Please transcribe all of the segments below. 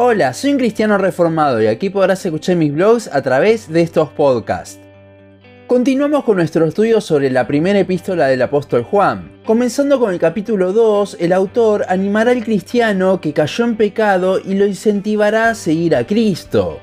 Hola, soy un cristiano reformado y aquí podrás escuchar mis blogs a través de estos podcasts. Continuamos con nuestro estudio sobre la primera epístola del apóstol Juan. Comenzando con el capítulo 2, el autor animará al cristiano que cayó en pecado y lo incentivará a seguir a Cristo.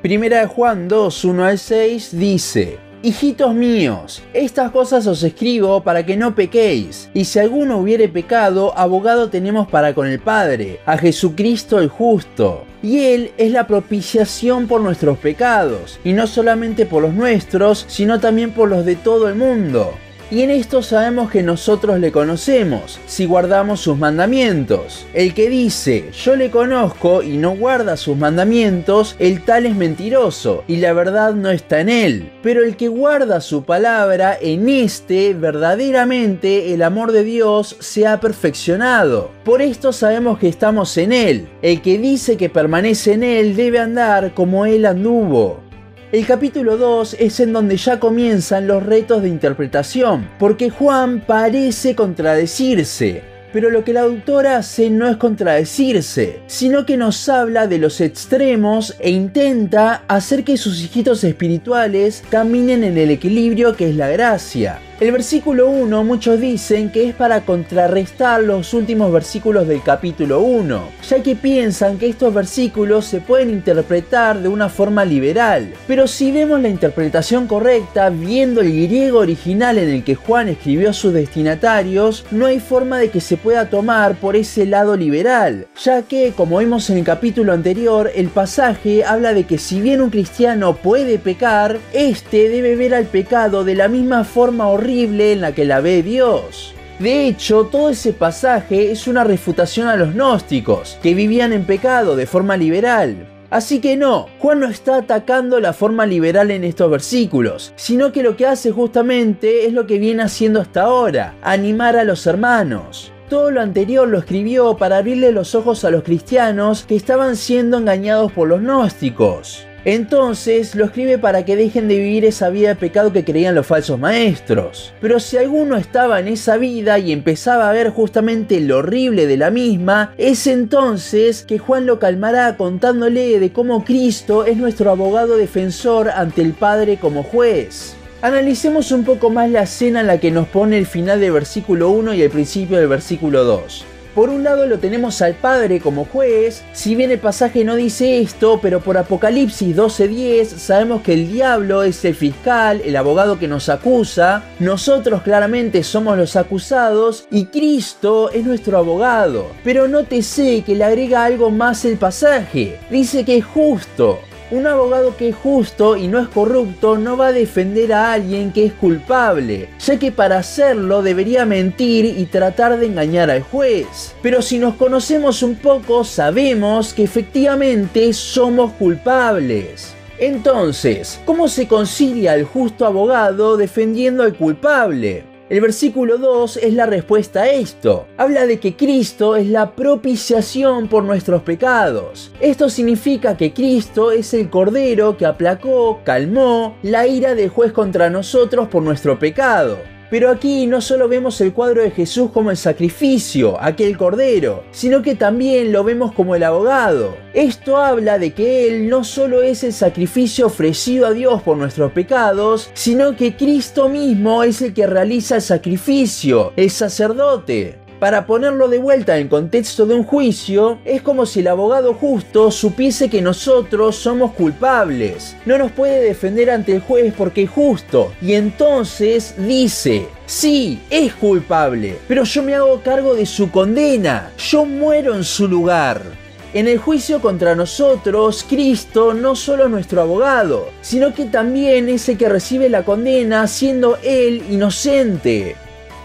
Primera de Juan 2, 1 al 6 dice, Hijitos míos, estas cosas os escribo para que no pequéis, y si alguno hubiere pecado, abogado tenemos para con el Padre, a Jesucristo el justo. Y Él es la propiciación por nuestros pecados, y no solamente por los nuestros, sino también por los de todo el mundo y en esto sabemos que nosotros le conocemos, si guardamos sus mandamientos. El que dice, yo le conozco y no guarda sus mandamientos, el tal es mentiroso, y la verdad no está en él. Pero el que guarda su palabra, en este verdaderamente el amor de Dios se ha perfeccionado. Por esto sabemos que estamos en él. El que dice que permanece en él debe andar como él anduvo. El capítulo 2 es en donde ya comienzan los retos de interpretación, porque Juan parece contradecirse. Pero lo que la autora hace no es contradecirse, sino que nos habla de los extremos e intenta hacer que sus hijitos espirituales caminen en el equilibrio que es la gracia. El versículo 1 muchos dicen que es para contrarrestar los últimos versículos del capítulo 1, ya que piensan que estos versículos se pueden interpretar de una forma liberal. Pero si vemos la interpretación correcta, viendo el griego original en el que Juan escribió a sus destinatarios, no hay forma de que se pueda tomar por ese lado liberal, ya que, como vimos en el capítulo anterior, el pasaje habla de que si bien un cristiano puede pecar, este debe ver al pecado de la misma forma horrible en la que la ve Dios. De hecho, todo ese pasaje es una refutación a los gnósticos, que vivían en pecado de forma liberal. Así que no, Juan no está atacando la forma liberal en estos versículos, sino que lo que hace justamente es lo que viene haciendo hasta ahora, animar a los hermanos. Todo lo anterior lo escribió para abrirle los ojos a los cristianos que estaban siendo engañados por los gnósticos. Entonces lo escribe para que dejen de vivir esa vida de pecado que creían los falsos maestros. Pero si alguno estaba en esa vida y empezaba a ver justamente lo horrible de la misma, es entonces que Juan lo calmará contándole de cómo Cristo es nuestro abogado defensor ante el Padre como juez. Analicemos un poco más la escena en la que nos pone el final del versículo 1 y el principio del versículo 2. Por un lado lo tenemos al Padre como juez, si bien el pasaje no dice esto, pero por Apocalipsis 12:10 sabemos que el diablo es el fiscal, el abogado que nos acusa, nosotros claramente somos los acusados y Cristo es nuestro abogado. Pero nótese que le agrega algo más el pasaje, dice que es justo, un abogado que es justo y no es corrupto no va a defender a alguien que es culpable, ya que para hacerlo debería mentir y tratar de engañar al juez. Pero si nos conocemos un poco, sabemos que efectivamente somos culpables. Entonces, ¿cómo se concilia el justo abogado defendiendo al culpable? El versículo 2 es la respuesta a esto. Habla de que Cristo es la propiciación por nuestros pecados. Esto significa que Cristo es el Cordero que aplacó, calmó la ira del juez contra nosotros por nuestro pecado. Pero aquí no solo vemos el cuadro de Jesús como el sacrificio, aquel cordero, sino que también lo vemos como el abogado. Esto habla de que Él no solo es el sacrificio ofrecido a Dios por nuestros pecados, sino que Cristo mismo es el que realiza el sacrificio, el sacerdote. Para ponerlo de vuelta en contexto de un juicio, es como si el abogado justo supiese que nosotros somos culpables. No nos puede defender ante el juez porque es justo. Y entonces dice, sí, es culpable, pero yo me hago cargo de su condena. Yo muero en su lugar. En el juicio contra nosotros, Cristo no solo es nuestro abogado, sino que también es el que recibe la condena siendo Él inocente.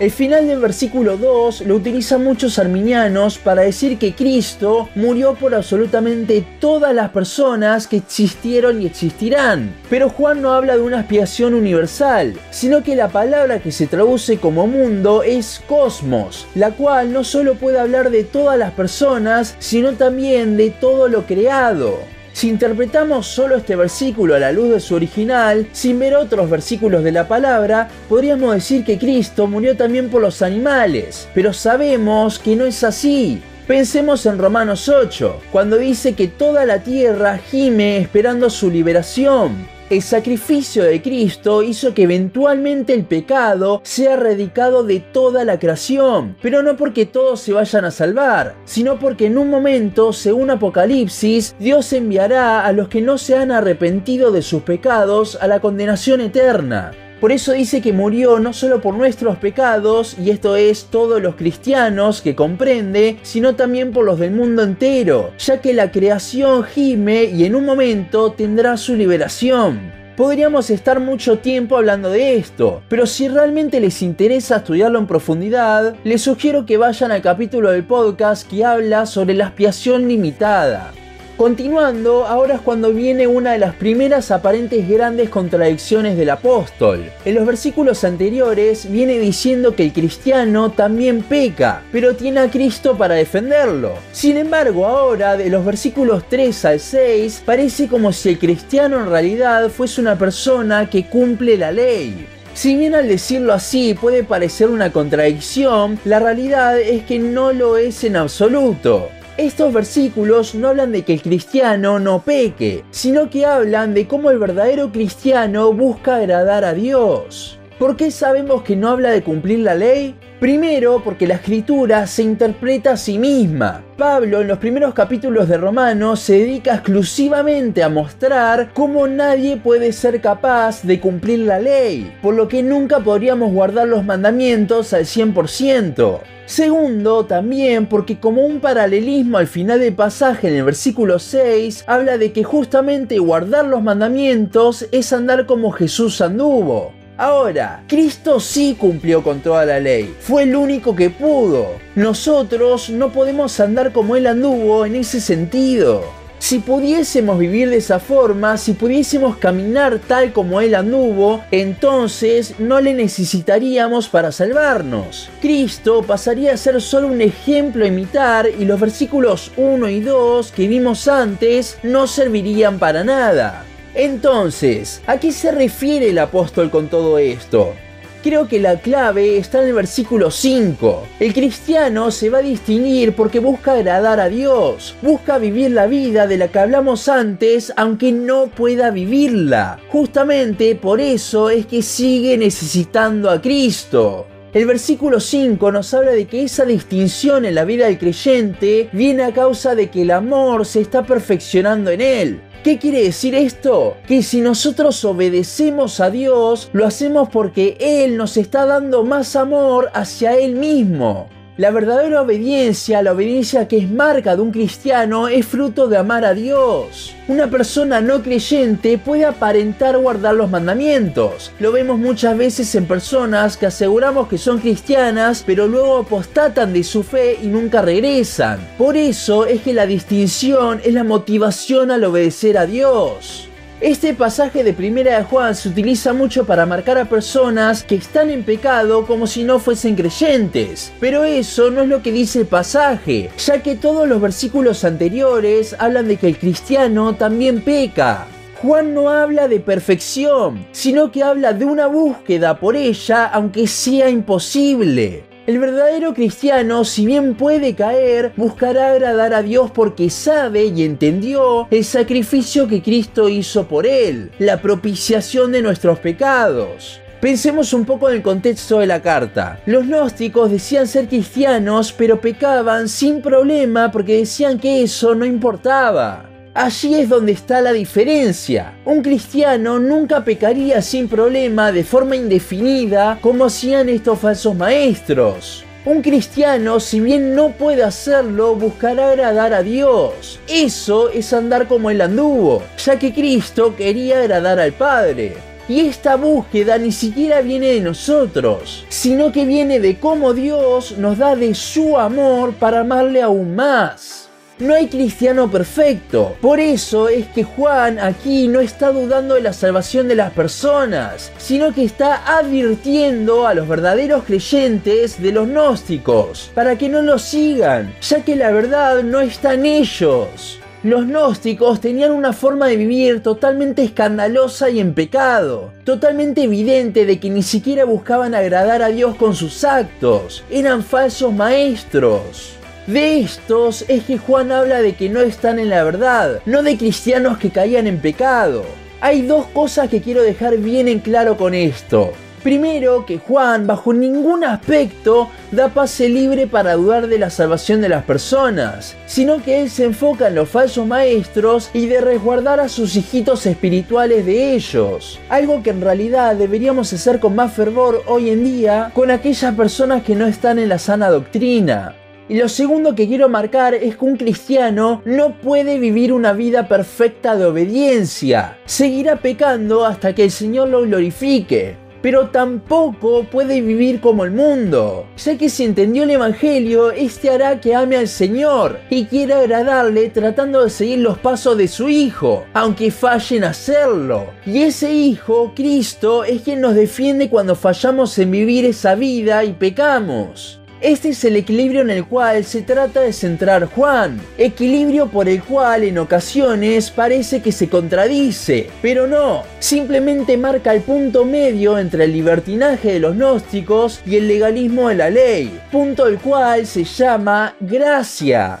El final del versículo 2 lo utilizan muchos arminianos para decir que Cristo murió por absolutamente todas las personas que existieron y existirán. Pero Juan no habla de una expiación universal, sino que la palabra que se traduce como mundo es cosmos, la cual no solo puede hablar de todas las personas, sino también de todo lo creado. Si interpretamos solo este versículo a la luz de su original, sin ver otros versículos de la palabra, podríamos decir que Cristo murió también por los animales, pero sabemos que no es así. Pensemos en Romanos 8, cuando dice que toda la tierra gime esperando su liberación. El sacrificio de Cristo hizo que eventualmente el pecado sea erradicado de toda la creación, pero no porque todos se vayan a salvar, sino porque en un momento, según Apocalipsis, Dios enviará a los que no se han arrepentido de sus pecados a la condenación eterna. Por eso dice que murió no solo por nuestros pecados, y esto es todos los cristianos que comprende, sino también por los del mundo entero, ya que la creación gime y en un momento tendrá su liberación. Podríamos estar mucho tiempo hablando de esto, pero si realmente les interesa estudiarlo en profundidad, les sugiero que vayan al capítulo del podcast que habla sobre la expiación limitada. Continuando, ahora es cuando viene una de las primeras aparentes grandes contradicciones del apóstol. En los versículos anteriores viene diciendo que el cristiano también peca, pero tiene a Cristo para defenderlo. Sin embargo, ahora de los versículos 3 al 6 parece como si el cristiano en realidad fuese una persona que cumple la ley. Si bien al decirlo así puede parecer una contradicción, la realidad es que no lo es en absoluto. Estos versículos no hablan de que el cristiano no peque, sino que hablan de cómo el verdadero cristiano busca agradar a Dios. ¿Por qué sabemos que no habla de cumplir la ley? Primero, porque la escritura se interpreta a sí misma. Pablo en los primeros capítulos de Romanos se dedica exclusivamente a mostrar cómo nadie puede ser capaz de cumplir la ley, por lo que nunca podríamos guardar los mandamientos al 100%. Segundo, también porque como un paralelismo al final del pasaje en el versículo 6, habla de que justamente guardar los mandamientos es andar como Jesús anduvo. Ahora, Cristo sí cumplió con toda la ley, fue el único que pudo. Nosotros no podemos andar como Él anduvo en ese sentido. Si pudiésemos vivir de esa forma, si pudiésemos caminar tal como Él anduvo, entonces no le necesitaríamos para salvarnos. Cristo pasaría a ser solo un ejemplo a imitar y los versículos 1 y 2 que vimos antes no servirían para nada. Entonces, ¿a qué se refiere el apóstol con todo esto? Creo que la clave está en el versículo 5. El cristiano se va a distinguir porque busca agradar a Dios, busca vivir la vida de la que hablamos antes aunque no pueda vivirla. Justamente por eso es que sigue necesitando a Cristo. El versículo 5 nos habla de que esa distinción en la vida del creyente viene a causa de que el amor se está perfeccionando en él. ¿Qué quiere decir esto? Que si nosotros obedecemos a Dios, lo hacemos porque Él nos está dando más amor hacia Él mismo. La verdadera obediencia, la obediencia que es marca de un cristiano, es fruto de amar a Dios. Una persona no creyente puede aparentar guardar los mandamientos. Lo vemos muchas veces en personas que aseguramos que son cristianas, pero luego apostatan de su fe y nunca regresan. Por eso es que la distinción es la motivación al obedecer a Dios. Este pasaje de Primera de Juan se utiliza mucho para marcar a personas que están en pecado como si no fuesen creyentes. Pero eso no es lo que dice el pasaje, ya que todos los versículos anteriores hablan de que el cristiano también peca. Juan no habla de perfección, sino que habla de una búsqueda por ella aunque sea imposible. El verdadero cristiano, si bien puede caer, buscará agradar a Dios porque sabe y entendió el sacrificio que Cristo hizo por él, la propiciación de nuestros pecados. Pensemos un poco en el contexto de la carta. Los gnósticos decían ser cristianos, pero pecaban sin problema porque decían que eso no importaba. Allí es donde está la diferencia. Un cristiano nunca pecaría sin problema de forma indefinida como hacían estos falsos maestros. Un cristiano, si bien no puede hacerlo, buscará agradar a Dios. Eso es andar como el anduvo, ya que Cristo quería agradar al Padre. Y esta búsqueda ni siquiera viene de nosotros, sino que viene de cómo Dios nos da de su amor para amarle aún más. No hay cristiano perfecto. Por eso es que Juan aquí no está dudando de la salvación de las personas, sino que está advirtiendo a los verdaderos creyentes de los gnósticos, para que no los sigan, ya que la verdad no está en ellos. Los gnósticos tenían una forma de vivir totalmente escandalosa y en pecado, totalmente evidente de que ni siquiera buscaban agradar a Dios con sus actos, eran falsos maestros. De estos es que Juan habla de que no están en la verdad, no de cristianos que caían en pecado. Hay dos cosas que quiero dejar bien en claro con esto. Primero, que Juan bajo ningún aspecto da pase libre para dudar de la salvación de las personas, sino que él se enfoca en los falsos maestros y de resguardar a sus hijitos espirituales de ellos, algo que en realidad deberíamos hacer con más fervor hoy en día con aquellas personas que no están en la sana doctrina. Y lo segundo que quiero marcar es que un cristiano no puede vivir una vida perfecta de obediencia. Seguirá pecando hasta que el Señor lo glorifique pero tampoco puede vivir como el mundo, ya que si entendió el Evangelio, este hará que ame al Señor y quiera agradarle tratando de seguir los pasos de su Hijo, aunque falle en hacerlo. Y ese Hijo, Cristo, es quien nos defiende cuando fallamos en vivir esa vida y pecamos. Este es el equilibrio en el cual se trata de centrar Juan, equilibrio por el cual en ocasiones parece que se contradice, pero no, simplemente marca el punto medio entre el libertinaje de los gnósticos y el legalismo de la ley, punto el cual se llama gracia.